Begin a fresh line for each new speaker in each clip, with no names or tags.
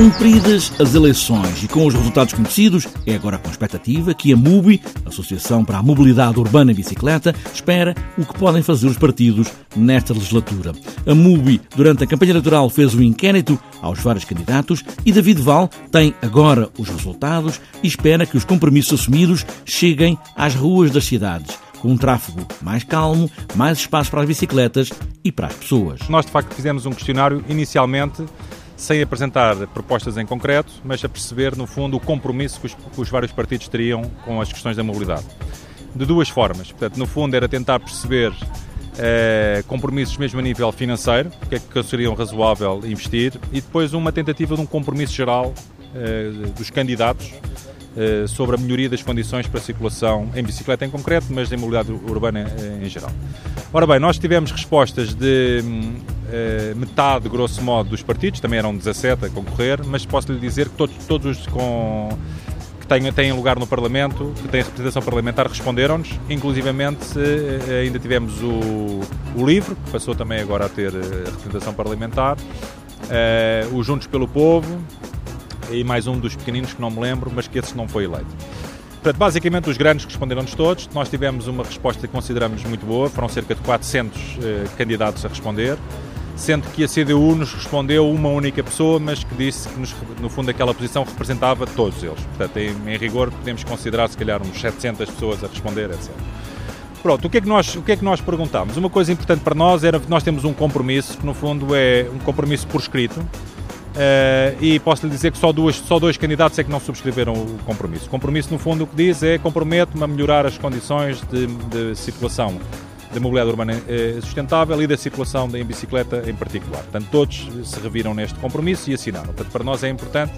Cumpridas as eleições e com os resultados conhecidos, é agora com expectativa que a MUBI, Associação para a Mobilidade Urbana e Bicicleta, espera o que podem fazer os partidos nesta legislatura. A MUBI, durante a campanha eleitoral, fez um inquérito aos vários candidatos e David Val tem agora os resultados e espera que os compromissos assumidos cheguem às ruas das cidades com um tráfego mais calmo, mais espaço para as bicicletas e para as pessoas.
Nós, de facto, fizemos um questionário inicialmente sem apresentar propostas em concreto, mas a perceber, no fundo, o compromisso que os, que os vários partidos teriam com as questões da mobilidade. De duas formas. Portanto, no fundo, era tentar perceber eh, compromissos mesmo a nível financeiro, o que é que seriam razoável investir, e depois uma tentativa de um compromisso geral eh, dos candidatos eh, sobre a melhoria das condições para a circulação em bicicleta em concreto, mas em mobilidade urbana eh, em geral. Ora bem, nós tivemos respostas de eh, metade, grosso modo, dos partidos, também eram 17 a concorrer, mas posso lhe dizer que todos, todos os com, que têm, têm lugar no Parlamento, que têm representação parlamentar, responderam-nos, inclusivamente ainda tivemos o, o LIVRE, que passou também agora a ter representação parlamentar, o Juntos pelo Povo, e mais um dos pequeninos que não me lembro, mas que esse não foi eleito. Portanto, basicamente os grandes responderam-nos todos. Nós tivemos uma resposta que consideramos muito boa, foram cerca de 400 eh, candidatos a responder, sendo que a CDU nos respondeu uma única pessoa, mas que disse que nos, no fundo aquela posição representava todos eles. Portanto, em, em, rigor podemos considerar se calhar uns 700 pessoas a responder, etc. Pronto, o que, é que nós, o que é que nós perguntámos? Uma coisa importante para nós era que nós temos um compromisso, que no fundo é um compromisso por escrito, Uh, e posso lhe dizer que só, duas, só dois candidatos é que não subscreveram o compromisso. O compromisso, no fundo, o que diz é comprometo-me a melhorar as condições de, de circulação da mobilidade urbana eh, sustentável e da circulação em bicicleta em particular. Portanto, todos se reviram neste compromisso e assinaram. Portanto, para nós é importante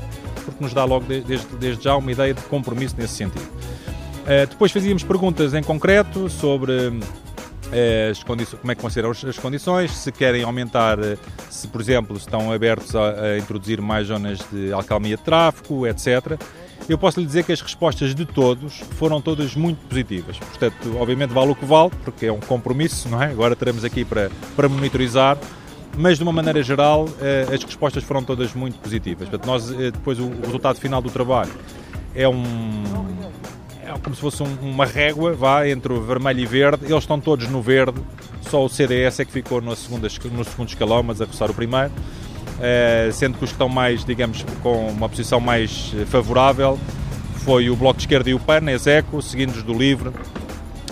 porque nos dá logo desde, desde já uma ideia de compromisso nesse sentido. Uh, depois fazíamos perguntas em concreto sobre as condições, como é que consideram as condições, se querem aumentar, eh, se por exemplo estão abertos a, a introduzir mais zonas de alcalmia de tráfego, etc. Eu posso lhe dizer que as respostas de todos foram todas muito positivas. Portanto, obviamente vale o que vale, porque é um compromisso, não é? Agora teremos aqui para, para monitorizar, mas de uma maneira geral eh, as respostas foram todas muito positivas. Portanto, nós, eh, depois o resultado final do trabalho é um, é como se fosse um, uma régua, vá, entre o vermelho e verde, eles estão todos no verde, só o CDS é que ficou no, segunda, no segundo escalão, mas a roçar o primeiro, sendo que os que estão mais, digamos, com uma posição mais favorável foi o Bloco de Esquerda e o PAN, Execo, seguindo-os do LIVRE,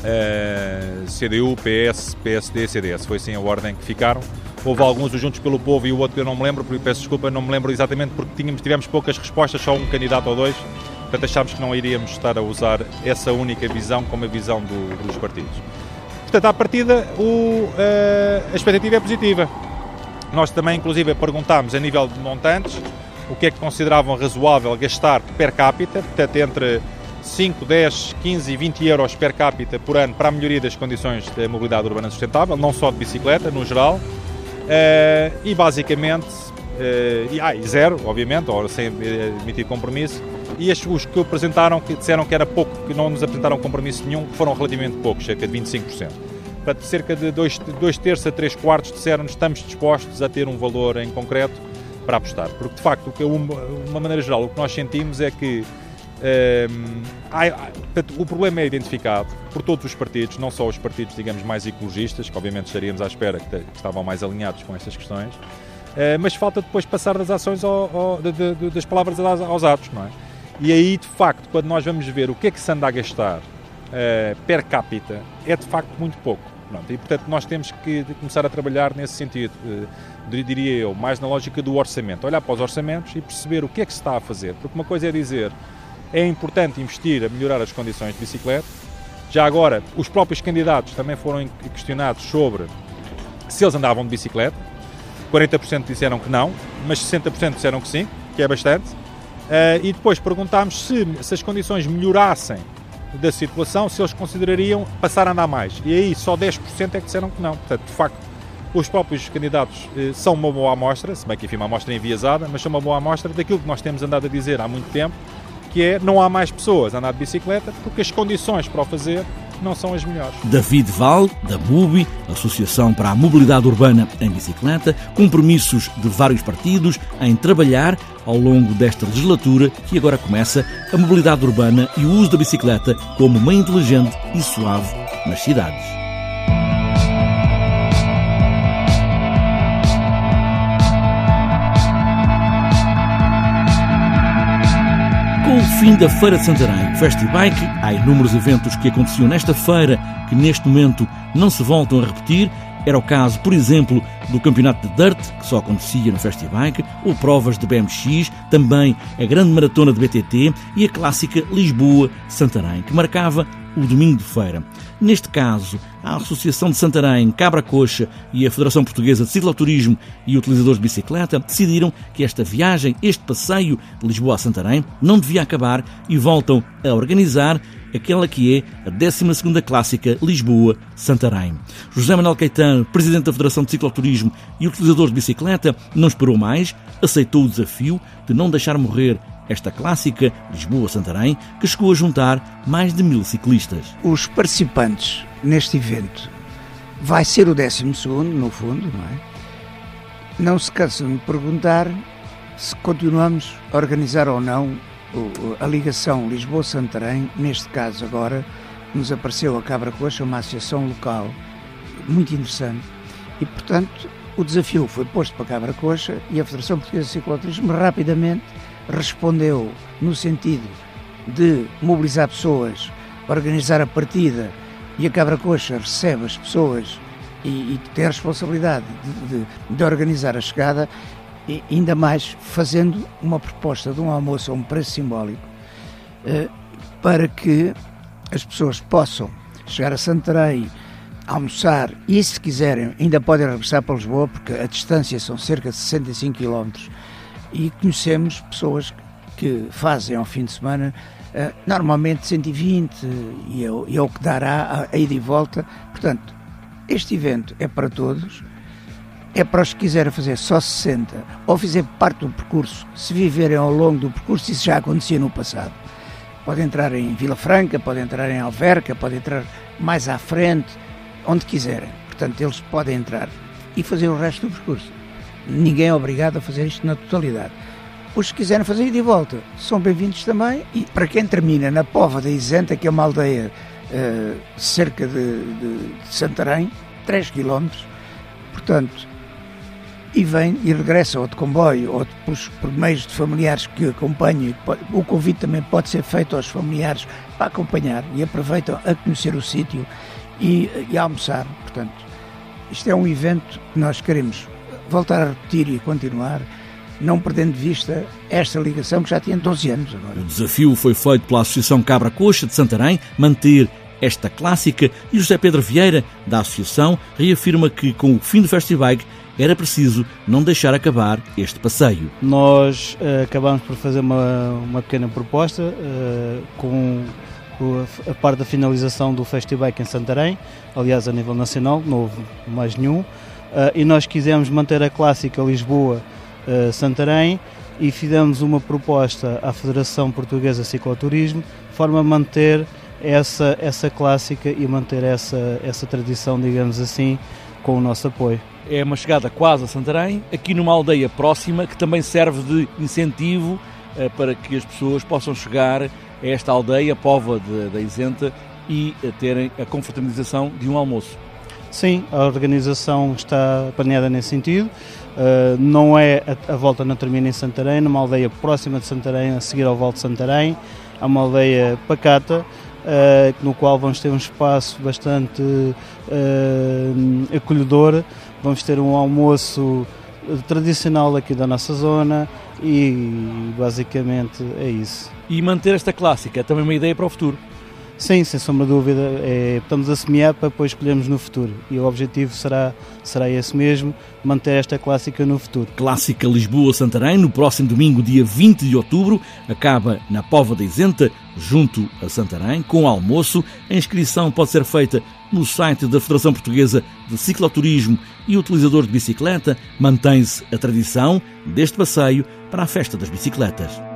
é, eh, CDU, PS, PSD, CDS, foi assim a ordem que ficaram. Houve alguns, os Juntos pelo Povo e o outro que eu não me lembro, porque peço desculpa, não me lembro exatamente porque tínhamos, tivemos poucas respostas, só um candidato ou dois, Portanto, achámos que não iríamos estar a usar essa única visão como a visão do, dos partidos. Portanto, à partida, o, a expectativa é positiva. Nós também, inclusive, perguntámos a nível de montantes o que é que consideravam razoável gastar per capita, portanto, entre 5, 10, 15 e 20 euros per capita por ano para a melhoria das condições da mobilidade urbana sustentável, não só de bicicleta, no geral. Uh, e basicamente, uh, e, ah, e zero, obviamente, ou sem emitir compromisso, e os que apresentaram, que disseram que era pouco, que não nos apresentaram compromisso nenhum, foram relativamente poucos, cerca de 25%. Portanto, cerca de dois, dois terços a três quartos disseram estamos dispostos a ter um valor em concreto para apostar. Porque, de facto, de uma maneira geral, o que nós sentimos é que um, há, portanto, o problema é identificado por todos os partidos, não só os partidos, digamos, mais ecologistas, que obviamente estaríamos à espera que, que estavam mais alinhados com estas questões, uh, mas falta depois passar das ações ao, ao, de, de, das palavras aos atos, não é? E aí, de facto, quando nós vamos ver o que é que se anda a gastar uh, per capita, é de facto muito pouco. Pronto, e portanto nós temos que começar a trabalhar nesse sentido, eh, diria eu, mais na lógica do orçamento, olhar para os orçamentos e perceber o que é que se está a fazer, porque uma coisa é dizer é importante investir a melhorar as condições de bicicleta, já agora os próprios candidatos também foram questionados sobre se eles andavam de bicicleta, 40% disseram que não, mas 60% disseram que sim, que é bastante, uh, e depois perguntámos se, se as condições melhorassem da situação, se eles considerariam passar a andar mais. E aí só 10% é que disseram que não. Portanto, de facto, os próprios candidatos eh, são uma boa amostra, se bem que enfim uma amostra enviesada, mas são uma boa amostra daquilo que nós temos andado a dizer há muito tempo, que é não há mais pessoas a andar de bicicleta porque as condições para o fazer não são as melhores.
David Val, da MUBI, Associação para a Mobilidade Urbana em Bicicleta, compromissos de vários partidos em trabalhar ao longo desta legislatura que agora começa a mobilidade urbana e o uso da bicicleta como meio inteligente e suave nas cidades. Fim da Feira de Santarém, Festibike, há inúmeros eventos que aconteciam nesta feira que neste momento não se voltam a repetir. Era o caso, por exemplo, do campeonato de Dirt, que só acontecia no Festibike, ou provas de BMX, também a grande maratona de BTT e a clássica Lisboa-Santarém, que marcava o domingo de feira. Neste caso, a Associação de Santarém, Cabra Coxa e a Federação Portuguesa de Cicloturismo e Utilizadores de Bicicleta decidiram que esta viagem, este passeio de Lisboa a Santarém, não devia acabar e voltam a organizar aquela que é a 12ª Clássica Lisboa-Santarém. José Manuel Caetano, Presidente da Federação de Cicloturismo e Utilizadores de Bicicleta, não esperou mais, aceitou o desafio de não deixar morrer esta clássica Lisboa-Santarém, que chegou a juntar mais de mil ciclistas.
Os participantes neste evento vai ser o 12 no fundo, não é? Não se cansam de perguntar se continuamos a organizar ou não a ligação Lisboa-Santarém, neste caso agora, nos apareceu a Cabra Coxa, uma associação local muito interessante, e portanto o desafio foi posto para a Cabra Coxa e a Federação Portuguesa de Cicloturismo rapidamente respondeu no sentido de mobilizar pessoas, organizar a partida e a Cabra Coxa recebe as pessoas e, e tem a responsabilidade de, de, de, organizar a chegada, e ainda mais fazendo uma proposta de um almoço a um preço simbólico eh, para que as pessoas possam chegar a Santarém, almoçar e, se quiserem, ainda podem regressar para Lisboa, porque a distância são cerca de 65 km e conhecemos pessoas que fazem ao fim de semana uh, normalmente 120 e é, e é o que dará a, a ida e volta. Portanto, este evento é para todos, é para os que quiserem fazer só 60 ou fizer parte do percurso, se viverem ao longo do percurso, isso já acontecia no passado. Pode entrar em Vila Franca, pode entrar em Alverca, pode entrar mais à frente, onde quiserem. Portanto, eles podem entrar e fazer o resto do percurso. Ninguém é obrigado a fazer isto na totalidade. Os que quiserem fazer ida e volta são bem-vindos também. E para quem termina na Pova da Isenta, que é uma aldeia uh, cerca de, de, de Santarém, 3 km, portanto, e vem e regressa ou de comboio ou de, por, meios de familiares que acompanhem. O convite também pode ser feito aos familiares para acompanhar e aproveitam a conhecer o sítio e, e a almoçar. Portanto, isto é um evento que nós queremos voltar a repetir e continuar, não perdendo de vista esta ligação que já tinha 12 anos agora.
O desafio foi feito pela Associação Cabra Coxa de Santarém manter esta clássica e José Pedro Vieira, da Associação, reafirma que com o fim do Festival era preciso não deixar acabar este passeio.
Nós uh, acabamos por fazer uma, uma pequena proposta uh, com a parte da finalização do Festival em Santarém, aliás a nível nacional, não houve mais nenhum, e nós quisemos manter a clássica Lisboa-Santarém uh, e fizemos uma proposta à Federação Portuguesa de Cicloturismo de forma a manter essa, essa clássica e manter essa, essa tradição, digamos assim, com o nosso apoio.
É uma chegada quase a Santarém, aqui numa aldeia próxima que também serve de incentivo uh, para que as pessoas possam chegar a esta aldeia, Pova da Isenta, e terem a confraternização de um almoço.
Sim, a organização está planeada nesse sentido. Uh, não é a, a, volta não termina em Santarém, numa aldeia próxima de Santarém, a seguir ao Val de Santarém. É uma aldeia pacata, no qual vamos ter um espaço bastante acolhedor, vamos ter um almoço tradicional aqui da nossa zona e basicamente é isso.
E manter esta clássica é também uma ideia para o futuro?
Sim, sem sombra de dúvida. É, estamos a semear para depois escolhermos no futuro. E o objetivo será, será esse mesmo, manter esta clássica no futuro.
Clássica Lisboa-Santarém, no próximo domingo, dia 20 de outubro, acaba na Pova da Isenta, junto a Santarém, com almoço. A inscrição pode ser feita no site da Federação Portuguesa de Cicloturismo e utilizador de bicicleta. Mantém-se a tradição deste passeio para a Festa das Bicicletas.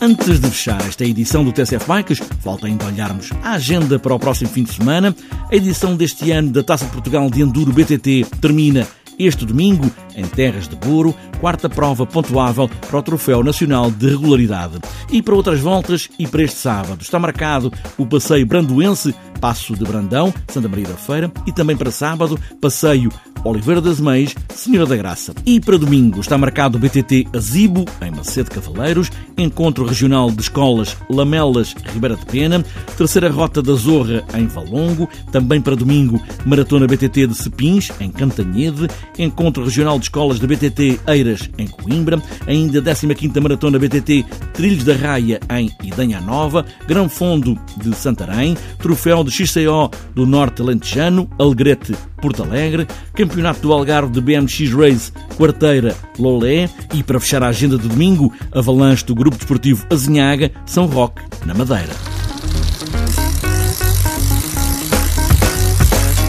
Antes de fechar esta edição do TCF Bikes, falta ainda olharmos a agenda para o próximo fim de semana. A edição deste ano da Taça de Portugal de Enduro BTT termina este domingo, em Terras de Buro, quarta prova pontuável para o Troféu Nacional de Regularidade. E para outras voltas e para este sábado está marcado o passeio brandoense Passo de Brandão, Santa Maria da Feira e também para sábado, passeio Oliveira das Meias, Senhora da Graça. E para domingo está marcado o BTT Azibo, em Macedo Cavaleiros, Encontro Regional de Escolas Lamelas, Ribeira de Pena, Terceira Rota da Zorra, em Valongo, também para domingo, Maratona BTT de Cepins, em Cantanhede, Encontro Regional de Escolas da BTT Eiras, em Coimbra, ainda 15ª Maratona BTT Trilhos da Raia, em Idanha Nova, Grão Fundo de Santarém, Troféu de XCO do Norte Alentejano, Alegrete, Porto Alegre, Campeonato do Algarve de BMX Race, Quarteira, Lolé e, para fechar a agenda de domingo, Avalanche do Grupo Desportivo Azinhaga, São Roque, na Madeira.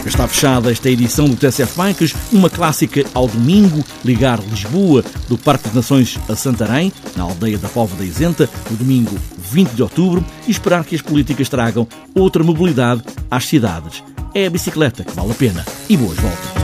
Está fechada esta edição do TSF Bikes, uma clássica ao domingo, ligar Lisboa do Parque das Nações a Santarém, na aldeia da Pova da Isenta, no domingo 20 de outubro, e esperar que as políticas tragam outra mobilidade às cidades. É a bicicleta que vale a pena. E boas voltas!